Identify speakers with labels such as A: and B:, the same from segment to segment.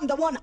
A: I'm the one.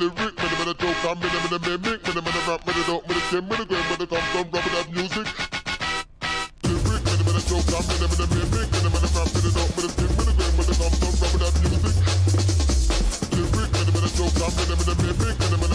A: lyric,
B: man, man, a
A: joke, I'm
C: in
B: a
D: minute, mimic, man, man, a rap, man, a dope, man, a skin, man, a gram, man, a come from rapping that music. Lyric, man, man, a joke, I'm in a minute, mimic, man, man, a rap, man, a dope, man, a skin, man, a gram, man, a come from rapping that music. Lyric, man, man, a joke, I'm in a minute, mimic,
E: man, man,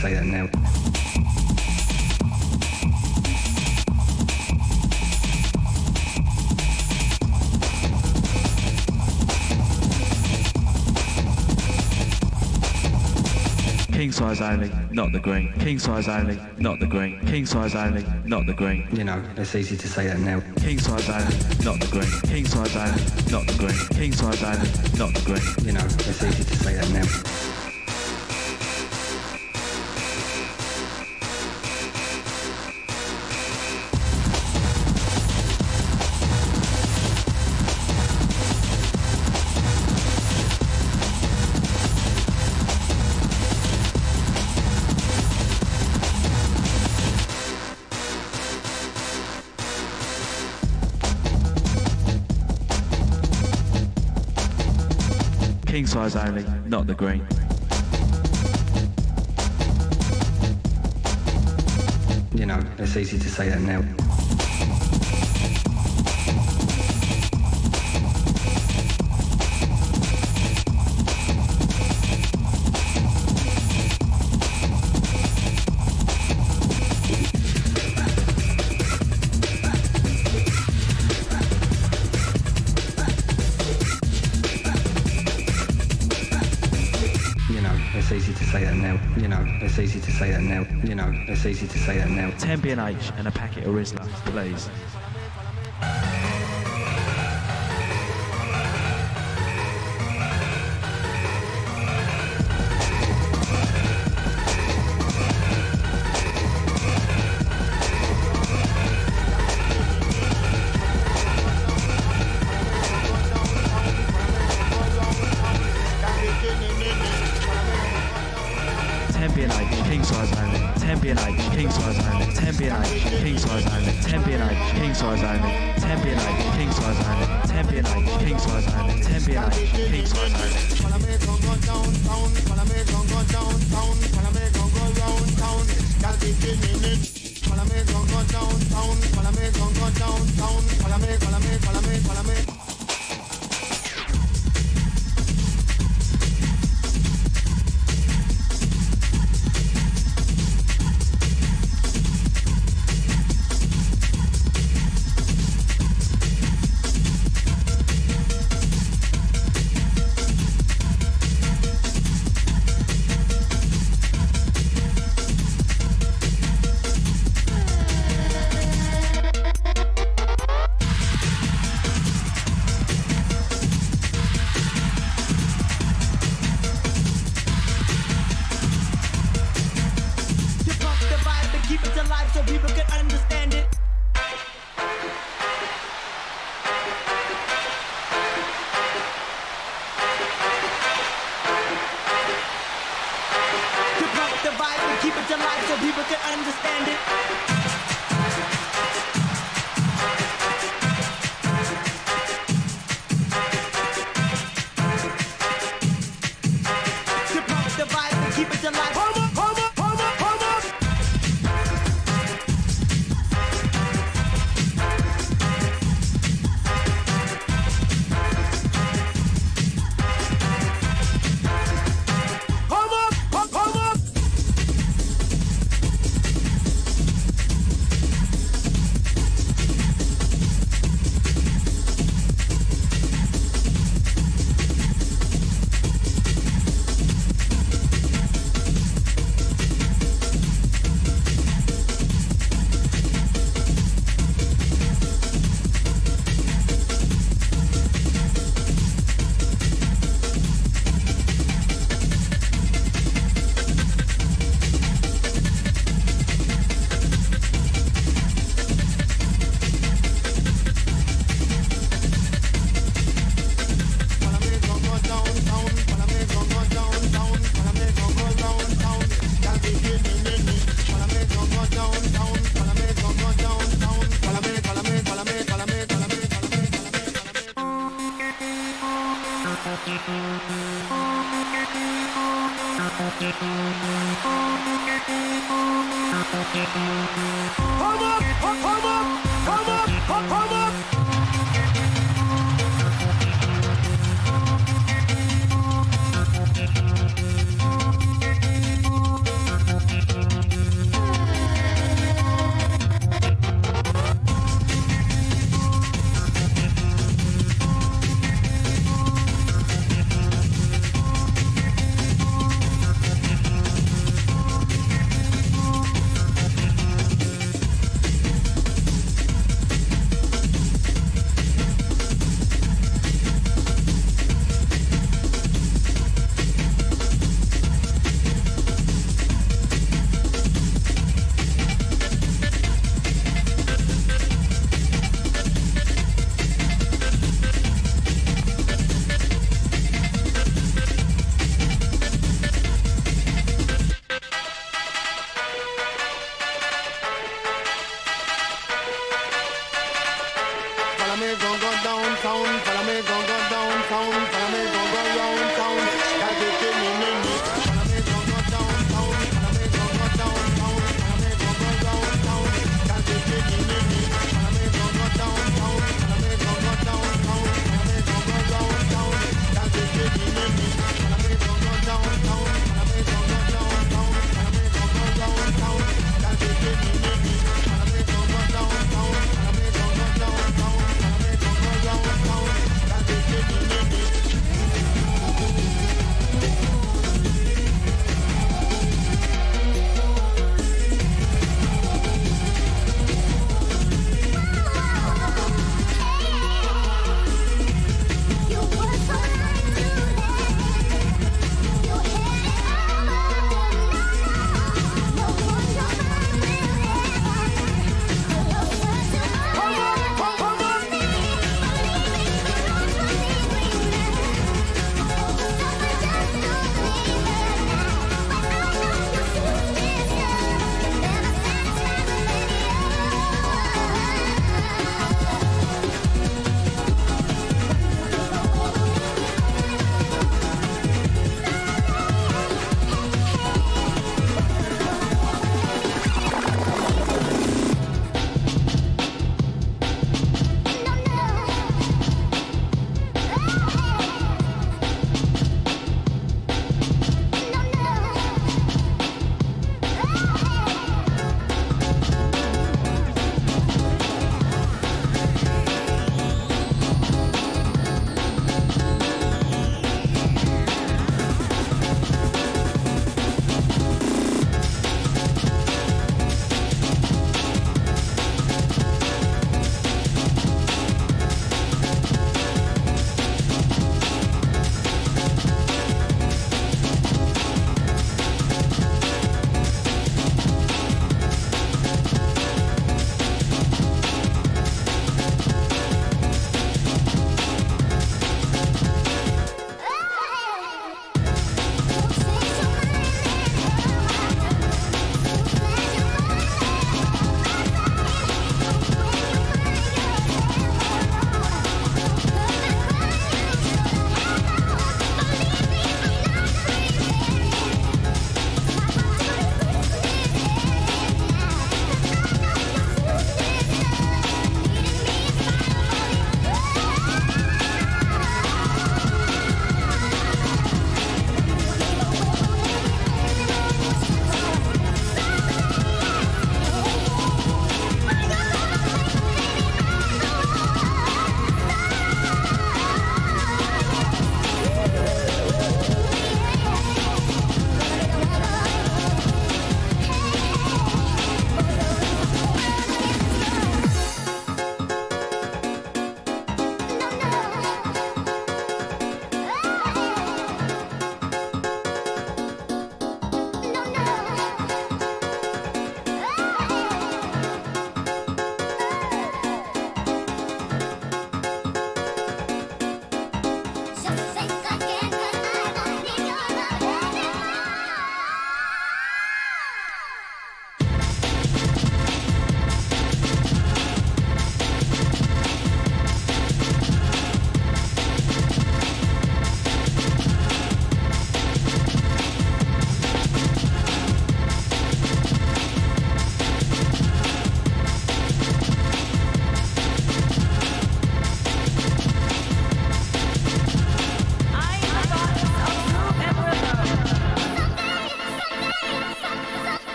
E: say that now.
C: King size only, not the green.
F: King size only, not the green. King size only, not the green.
G: You know, it's easy to say that now.
F: King size only, not the green. King size only, not the green. King size only, not the green.
G: You know, it's easy to say that now.
F: King size only, not the green.
G: You know, it's easy to say that now. It's easy to say that now.
F: 10 B&H and a packet of Rizla, please.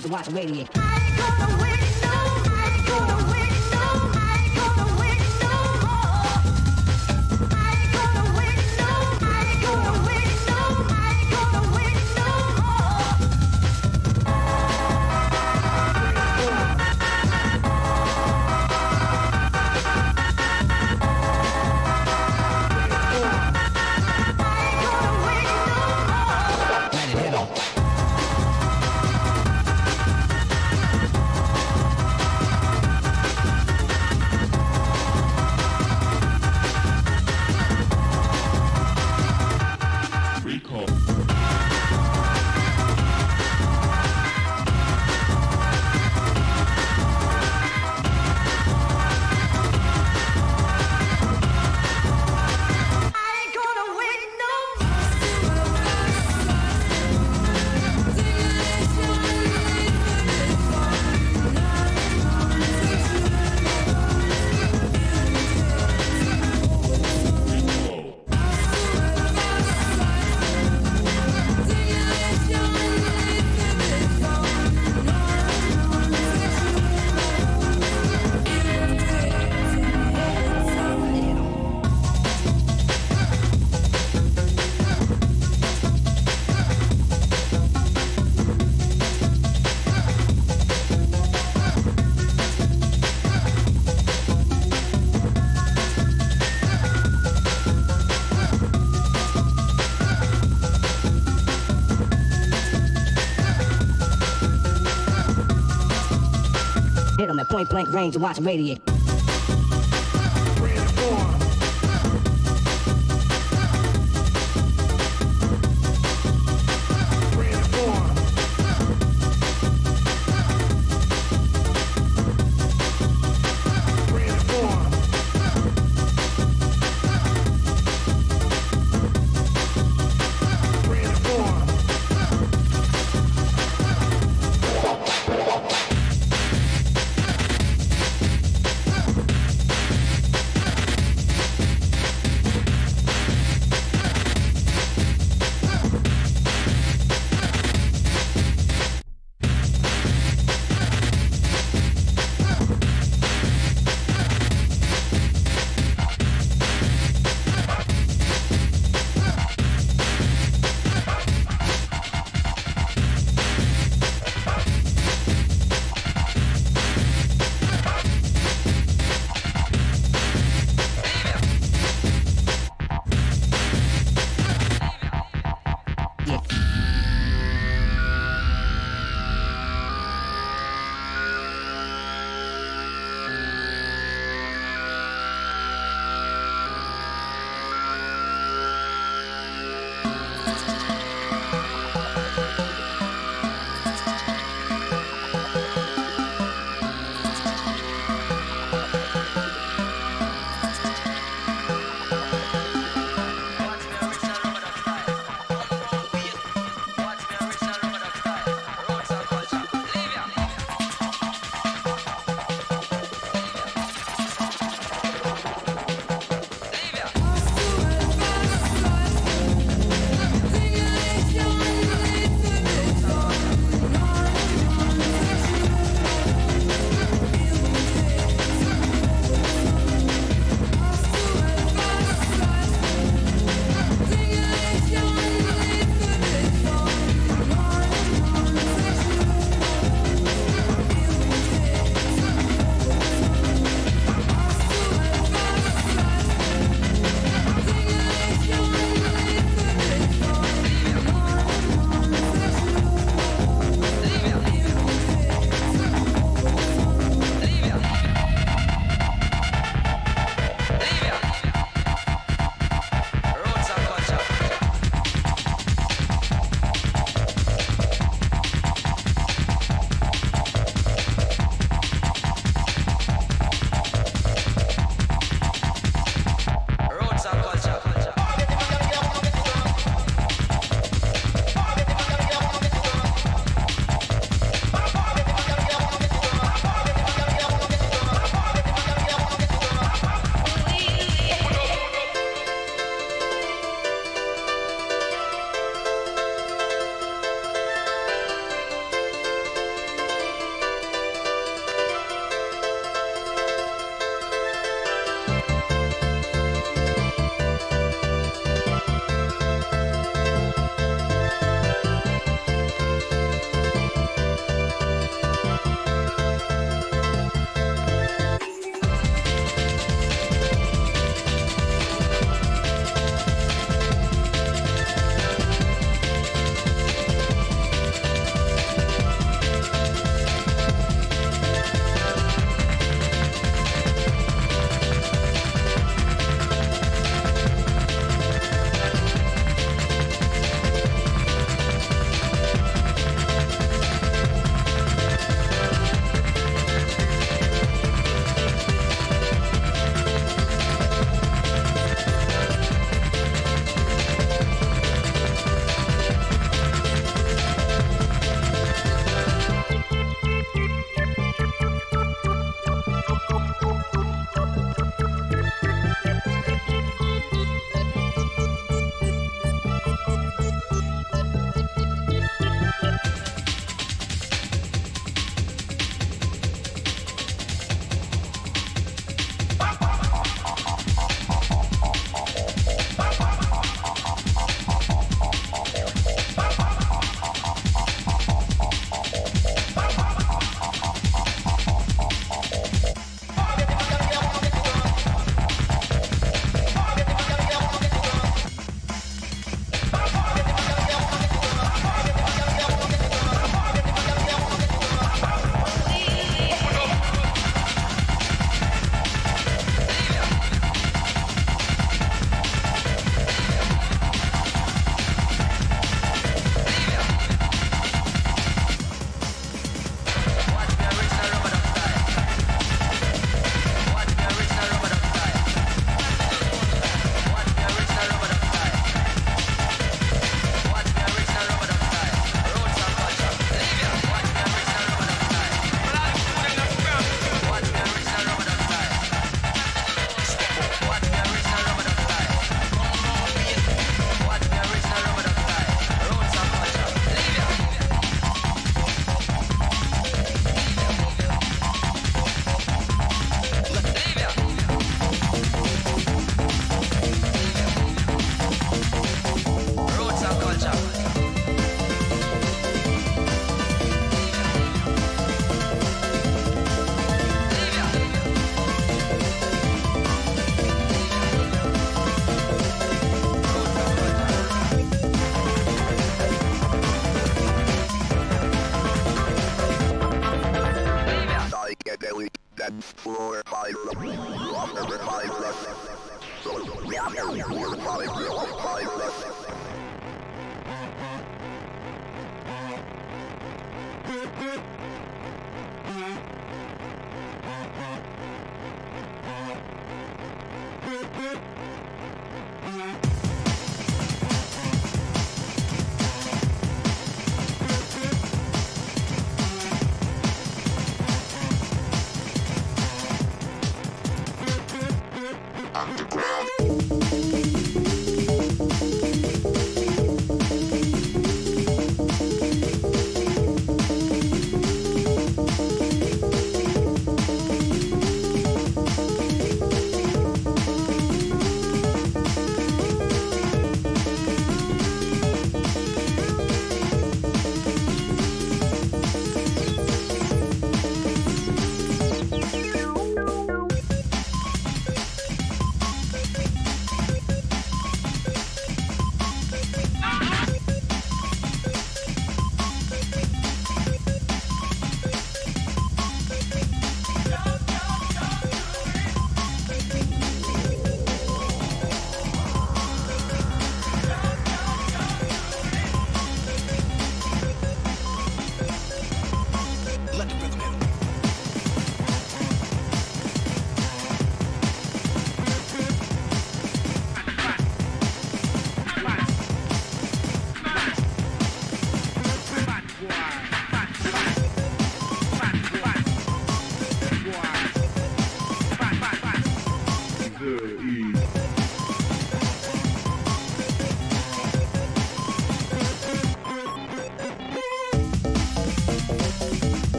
H: To
I: watch radiate. Range to watch radiate.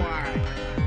J: Bad,